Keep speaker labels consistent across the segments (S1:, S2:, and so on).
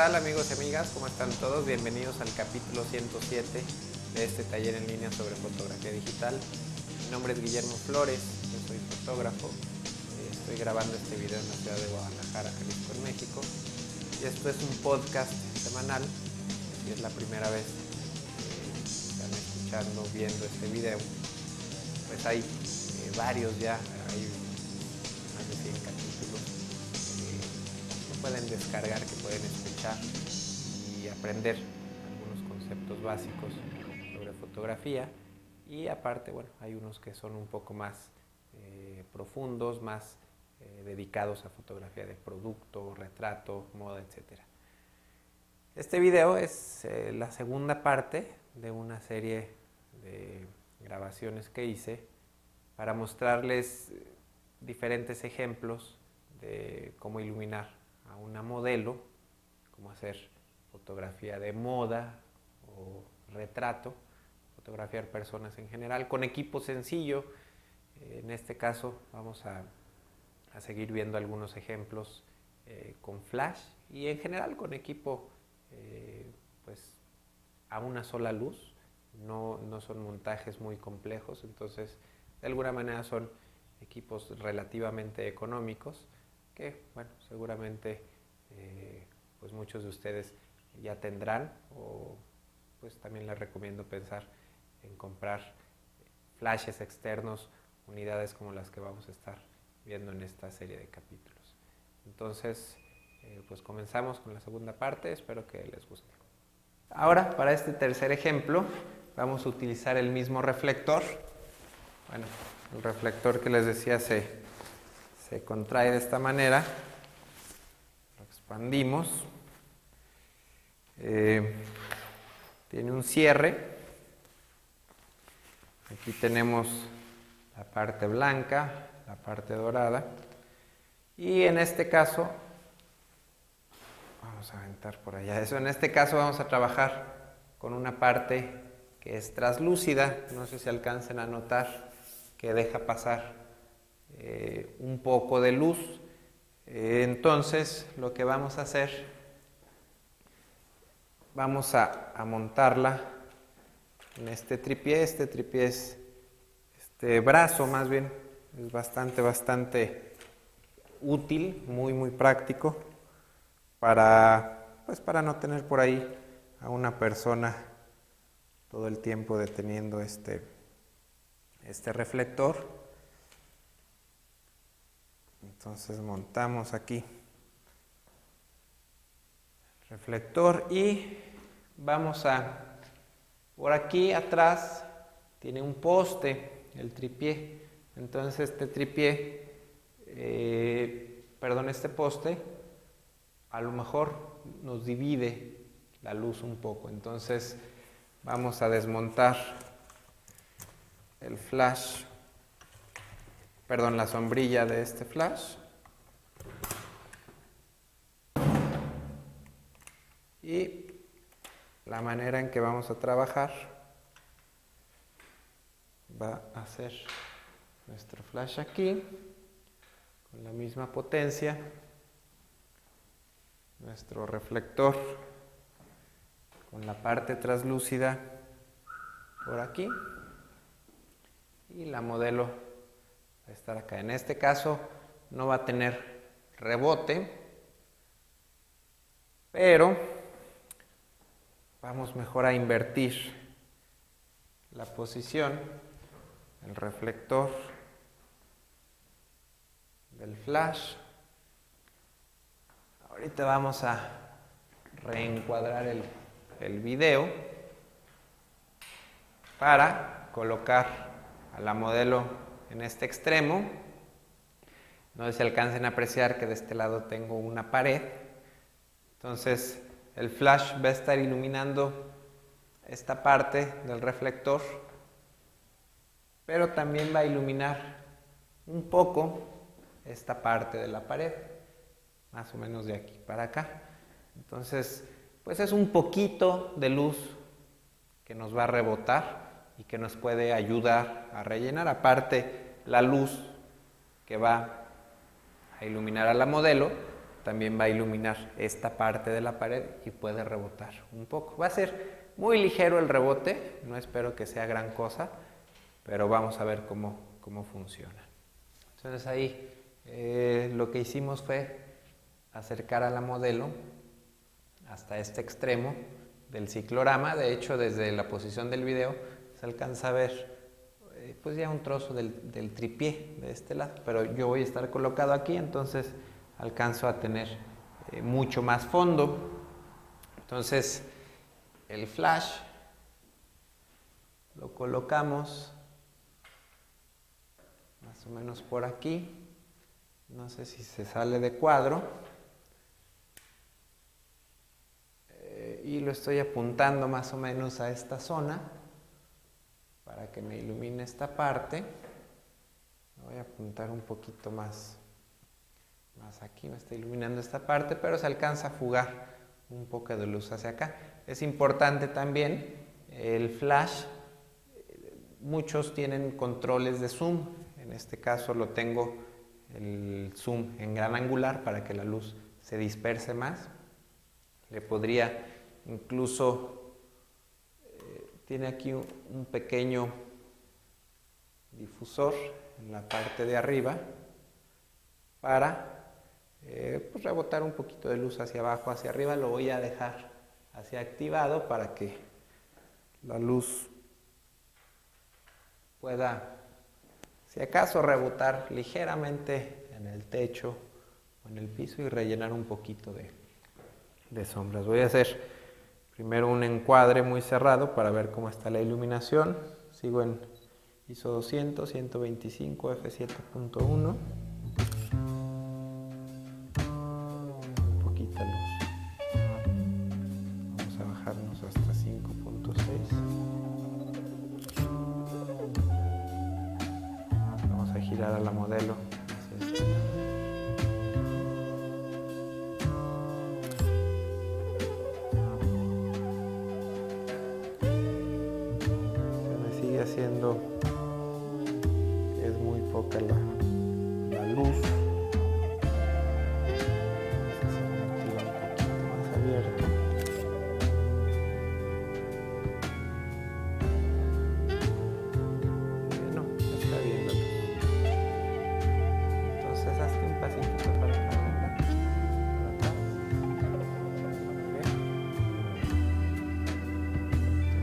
S1: ¿Qué tal amigos y amigas? ¿Cómo están todos? Bienvenidos al capítulo 107 de este taller en línea sobre fotografía digital. Mi nombre es Guillermo Flores, yo soy fotógrafo. Eh, Estoy grabando este video en la ciudad de Guadalajara, Jalisco, en México. Y esto es un podcast semanal. Si es la primera vez que están escuchando, viendo este video, pues hay eh, varios ya, hay más de 100 capítulos pueden descargar, que pueden escuchar y aprender algunos conceptos básicos sobre fotografía. Y aparte, bueno, hay unos que son un poco más eh, profundos, más eh, dedicados a fotografía de producto, retrato, moda, etc. Este video es eh, la segunda parte de una serie de grabaciones que hice para mostrarles diferentes ejemplos de cómo iluminar una modelo, cómo hacer fotografía de moda o retrato, fotografiar personas en general, con equipo sencillo. En este caso vamos a, a seguir viendo algunos ejemplos eh, con flash y en general con equipo eh, pues a una sola luz. No, no son montajes muy complejos, entonces de alguna manera son equipos relativamente económicos que, bueno, seguramente eh, pues muchos de ustedes ya tendrán o pues también les recomiendo pensar en comprar flashes externos, unidades como las que vamos a estar viendo en esta serie de capítulos. Entonces, eh, pues comenzamos con la segunda parte, espero que les guste. Ahora, para este tercer ejemplo, vamos a utilizar el mismo reflector. Bueno, el reflector que les decía se, se contrae de esta manera, expandimos, eh, tiene un cierre, aquí tenemos la parte blanca, la parte dorada, y en este caso, vamos a aventar por allá. Eso, en este caso vamos a trabajar con una parte que es traslúcida, no sé si alcancen a notar que deja pasar eh, un poco de luz. Entonces, lo que vamos a hacer, vamos a, a, montarla en este tripié. Este tripié es, este brazo más bien, es bastante, bastante útil, muy, muy práctico para, pues, para no tener por ahí a una persona todo el tiempo deteniendo este, este reflector. Entonces montamos aquí el reflector y vamos a, por aquí atrás tiene un poste, el tripié. Entonces este tripié, eh, perdón, este poste, a lo mejor nos divide la luz un poco. Entonces vamos a desmontar el flash, perdón, la sombrilla de este flash. Y la manera en que vamos a trabajar va a ser nuestro flash aquí, con la misma potencia, nuestro reflector con la parte translúcida por aquí y la modelo estar acá. En este caso no va a tener rebote, pero vamos mejor a invertir la posición, el reflector del flash. Ahorita vamos a reencuadrar el, el video para colocar a la modelo en este extremo. No sé si alcancen a apreciar que de este lado tengo una pared. Entonces el flash va a estar iluminando esta parte del reflector, pero también va a iluminar un poco esta parte de la pared, más o menos de aquí para acá. Entonces, pues es un poquito de luz que nos va a rebotar y que nos puede ayudar a rellenar. Aparte, la luz que va a iluminar a la modelo también va a iluminar esta parte de la pared y puede rebotar un poco. Va a ser muy ligero el rebote, no espero que sea gran cosa, pero vamos a ver cómo, cómo funciona. Entonces ahí eh, lo que hicimos fue acercar a la modelo hasta este extremo del ciclorama. De hecho, desde la posición del video se alcanza a ver eh, pues ya un trozo del, del, tripié de este lado, pero yo voy a estar colocado aquí, entonces alcanzo a tener eh, mucho más fondo. Entonces, el flash lo colocamos más o menos por aquí. No sé si se sale de cuadro. Eh, y lo estoy apuntando más o menos a esta zona para que me ilumine esta parte. Voy a apuntar un poquito más, más aquí, me está iluminando esta parte, pero se alcanza a fugar un poco de luz hacia acá. Es importante también el flash, muchos tienen controles de zoom, en este caso lo tengo el zoom en gran angular para que la luz se disperse más. Le podría incluso, tiene aquí un, pequeño difusor en la parte de arriba para eh, pues, rebotar un poquito de luz hacia abajo, hacia arriba. Lo voy a dejar hacia activado para que la luz pueda si acaso rebotar ligeramente en el techo o en el piso y rellenar un poquito de, sombras. Voy a hacer primero un encuadre muy cerrado para ver cómo está la iluminación. Sigo en ISO 200, 125, f7.1.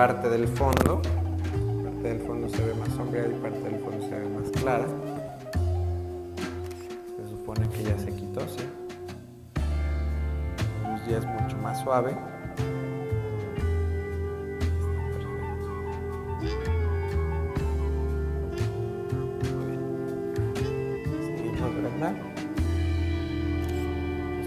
S1: parte del fondo. Parte del fondo se ve más sombría y parte del fondo se ve más clara que ya se quitó, ¿sí? Ya es mucho más suave.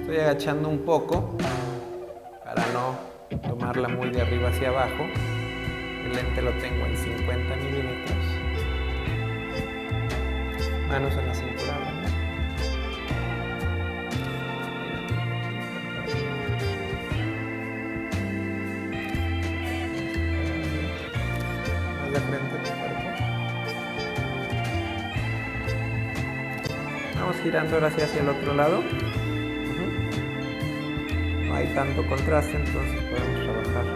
S1: Estoy agachando un poco para no tomarla muy de arriba hacia abajo. El lente lo tengo en 50 milímetros. Manos en la cintura. de frente tu cuerpo. Vamos girando ahora hacia el otro lado. No hay tanto contraste, entonces podemos trabajar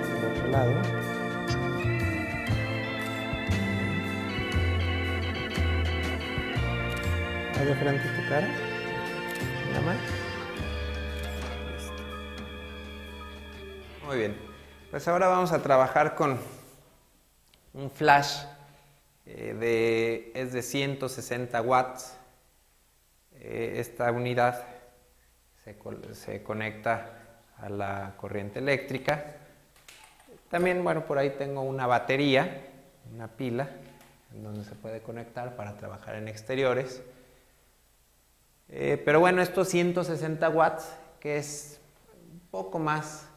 S1: hacia el otro lado. De frente tu cara. Muy bien. Pues ahora vamos a trabajar con un flash eh, de, es de 160 watts. Eh, esta unidad se, se, conecta a la corriente eléctrica. También, bueno, por ahí tengo una batería, una pila, en donde se puede conectar para trabajar en exteriores. Eh, pero bueno, estos 160 watts, que es un poco más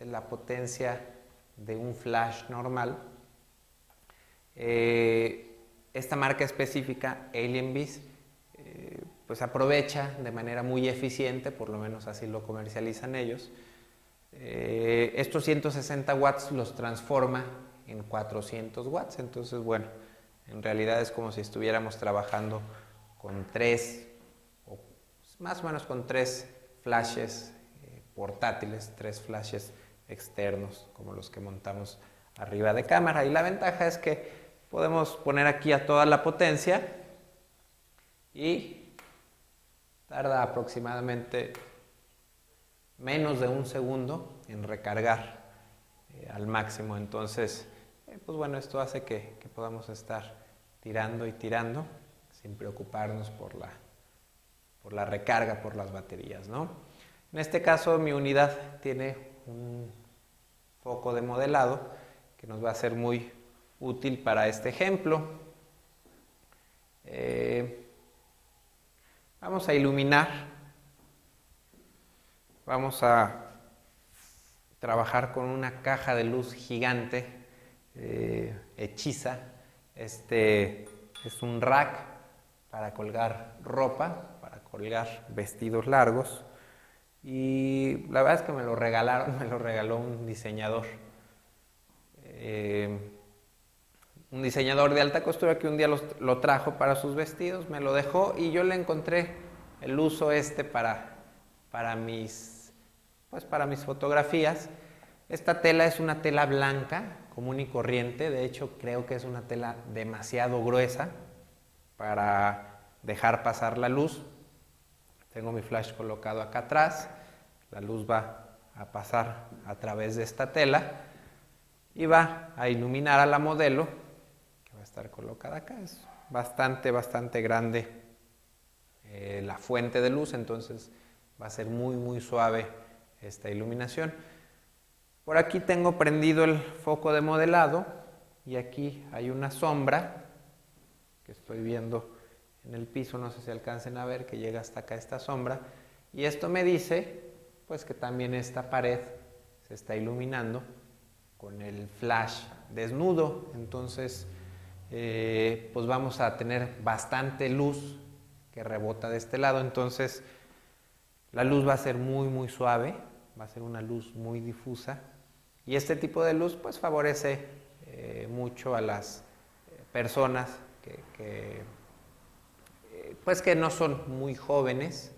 S1: de la potencia de un flash normal, eh, esta marca específica, Alien Beast, eh, pues aprovecha de manera muy eficiente, por lo menos así lo comercializan ellos, estos 160 watts los transforma en 400 watts, entonces bueno, en realidad es como si estuviéramos trabajando con tres más o menos con tres flashes eh, portátiles, tres flashes externos como los que montamos arriba de cámara. Y la ventaja es que podemos poner aquí a toda la potencia y tarda aproximadamente menos de un segundo en recargar eh, al máximo. Entonces, eh, pues bueno, esto hace que podamos estar tirando y tirando sin preocuparnos por la por la recarga por las baterías. ¿no? En este caso mi unidad tiene un foco de modelado que nos va a ser muy útil para este ejemplo. Eh, vamos a iluminar, vamos a trabajar con una caja de luz gigante eh, hechiza. Este es un rack para colgar ropa colgar vestidos largos. Y la verdad es que me lo regalaron, me lo regaló un diseñador. Eh, un diseñador de alta costura que un día lo trajo para sus vestidos, me lo dejó y yo le encontré el uso este para, para, mis, pues para mis fotografías. Esta tela es una tela blanca, común y corriente, de hecho creo que es una tela demasiado gruesa para dejar pasar la luz. Tengo mi flash colocado acá atrás, la luz va a pasar a través de esta tela y va a iluminar a la modelo que va a estar colocada acá. Es bastante, bastante grande eh, la fuente de luz, entonces va a ser muy, muy suave esta iluminación. Por aquí tengo prendido el foco de modelado y aquí hay una sombra que estoy viendo en el piso, no sé si alcancen a ver que llega hasta acá esta sombra. Y esto me dice pues que también esta pared se está iluminando con el flash desnudo. Entonces eh, pues vamos a tener bastante luz que rebota de este lado. Entonces la luz va a ser muy muy suave, va a ser una luz muy difusa. Y este tipo de luz pues favorece eh, mucho a las personas que pues que no son muy jóvenes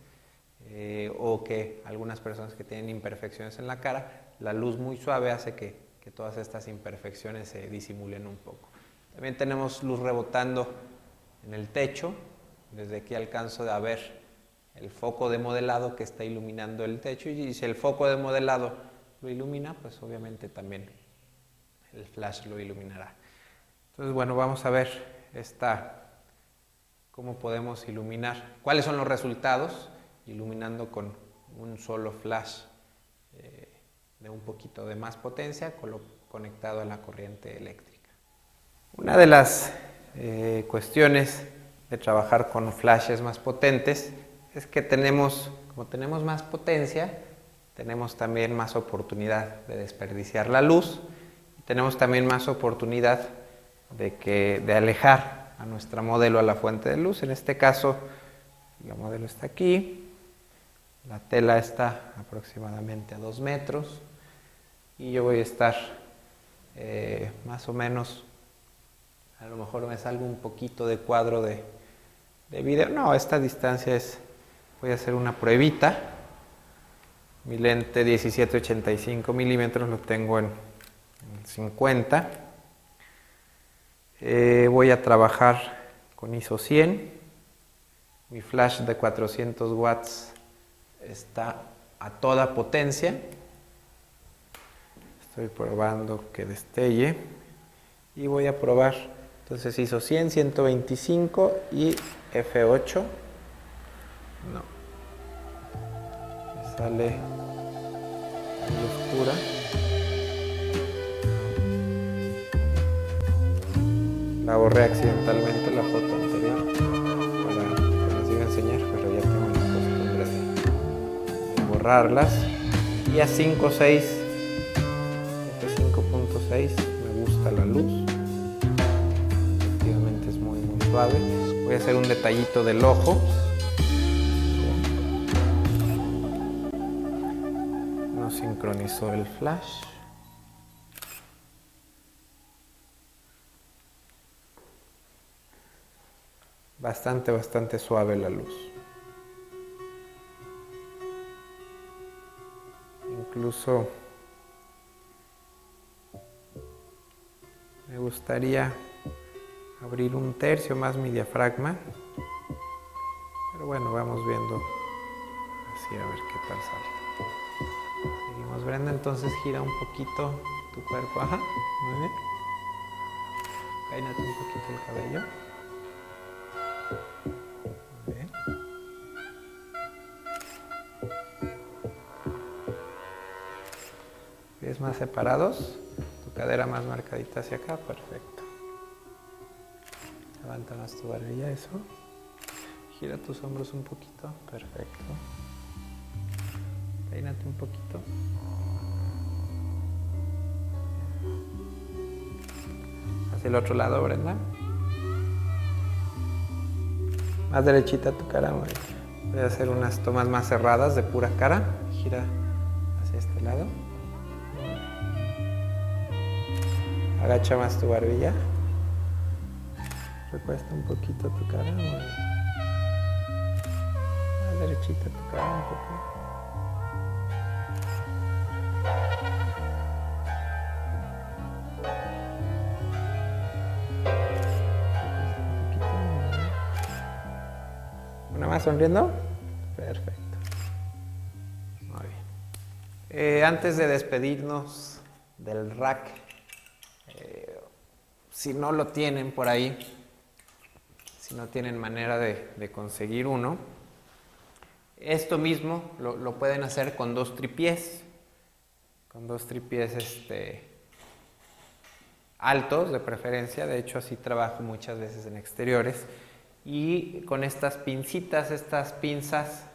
S1: eh, o que algunas personas que tienen imperfecciones en la cara, la luz muy suave hace que, que todas estas imperfecciones se disimulen un poco. También tenemos luz rebotando en el techo, desde aquí alcanzo a ver el foco de modelado que está iluminando el techo y si el foco de modelado lo ilumina, pues obviamente también el flash lo iluminará. Entonces, bueno, vamos a ver esta cómo podemos iluminar, cuáles son los resultados iluminando con un solo flash eh, de un poquito de más potencia conectado a la corriente eléctrica. Una de las eh, cuestiones de trabajar con flashes más potentes es que tenemos, como tenemos más potencia, tenemos también más oportunidad de desperdiciar la luz, tenemos también más oportunidad de, que, de alejar a nuestra modelo a la fuente de luz. En este caso, la modelo está aquí, la tela está aproximadamente a dos metros y yo voy a estar eh, más o menos, a lo mejor me salgo un poquito de cuadro de, de video. No, esta distancia es, voy a hacer una pruebita. Mi lente 1785 milímetros lo tengo en 50 eh, voy a trabajar con ISO 100. Mi flash de 400 watts está a toda potencia. Estoy probando que destelle. Y voy a probar. Entonces ISO 100, 125 y F8. No. Me sale muy oscura. La borré accidentalmente la foto anterior para que les iba a enseñar, pero ya tengo cerrarlas y a 5 6 este 5.6 me gusta la luz. Efectivamente es muy muy suave. Voy a hacer un detallito del ojo. No sincronizó el flash bastante bastante suave la luz. Incluso me gustaría abrir un tercio más mi diafragma. Pero bueno vamos viendo así a ver qué tal sale. Seguimos Brenda entonces gira un poquito tu cuerpo. Ajá muy bien. Peínate un poquito el cabello pies más separados tu cadera más marcadita hacia acá perfecto Levanta más tu barbilla, eso. Gira tus hombros un poquito, perfecto. Peínate un poquito. Hacia el otro lado, Brenda. Más derechita tu cara. Voy a hacer unas tomas más cerradas de pura cara. Gira hacia este lado. Agacha más tu barbilla. Recuesta un poquito tu cara. Más derechita tu cara un poco. Sonriendo? Perfecto. Muy bien. Eh, antes de despedirnos del rack, eh, si no lo tienen por ahí, si no tienen manera de, conseguir uno, esto mismo lo, lo, pueden hacer con dos tripiés, con dos tripiés este, altos de preferencia, de hecho así trabajo muchas veces en exteriores, y con estas pincitas, estas pinzas,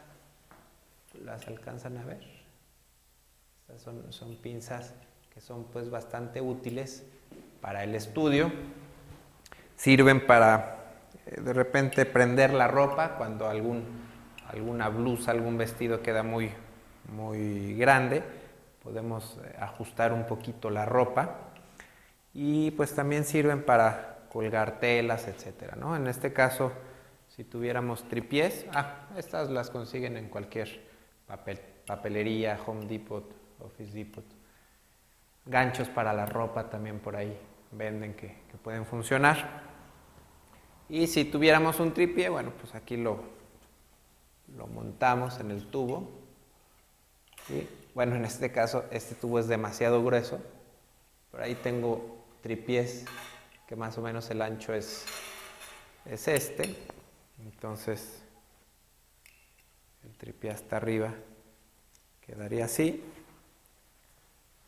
S1: ¿las alcanzan a ver? Estas son, son pinzas que son pues bastante útiles para el estudio, sirven para de repente prender la ropa cuando algún, alguna blusa, algún vestido queda muy, muy grande, podemos ajustar un poquito la ropa. Y pues también sirven para colgar telas, etcétera, ¿no? En este caso, si tuviéramos tripiés, ah, estas las consiguen en cualquier papel, papelería, Home Depot, Office Depot. Ganchos para la ropa también por ahí venden que, que pueden funcionar. Y si tuviéramos un tripié, bueno, pues aquí lo, lo montamos en el tubo. Y bueno, en este caso, este tubo es demasiado grueso. Por ahí tengo tripiés que más o menos el ancho es, es este. Entonces, el tripié hasta arriba quedaría así.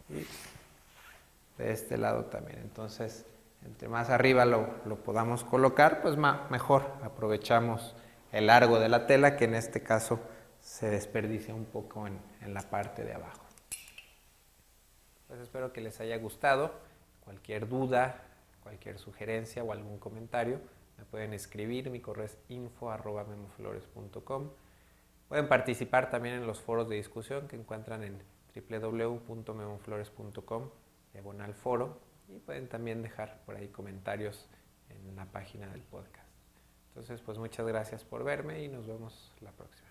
S1: Y de este lado también. Entonces, entre más arriba lo, lo podamos colocar, pues mejor aprovechamos el largo de la tela, que en este caso se desperdicia un poco en, en la parte de abajo. Pues espero que les haya gustado. Cualquier duda, cualquier sugerencia o algún comentario, me pueden escribir. Mi correo es info.memoflores.com. Pueden participar también en los foros de discusión que encuentran en www.memoflores.com, diagonal foro, y pueden también dejar por ahí comentarios en la página del podcast. Entonces, pues muchas gracias por verme y nos vemos la próxima.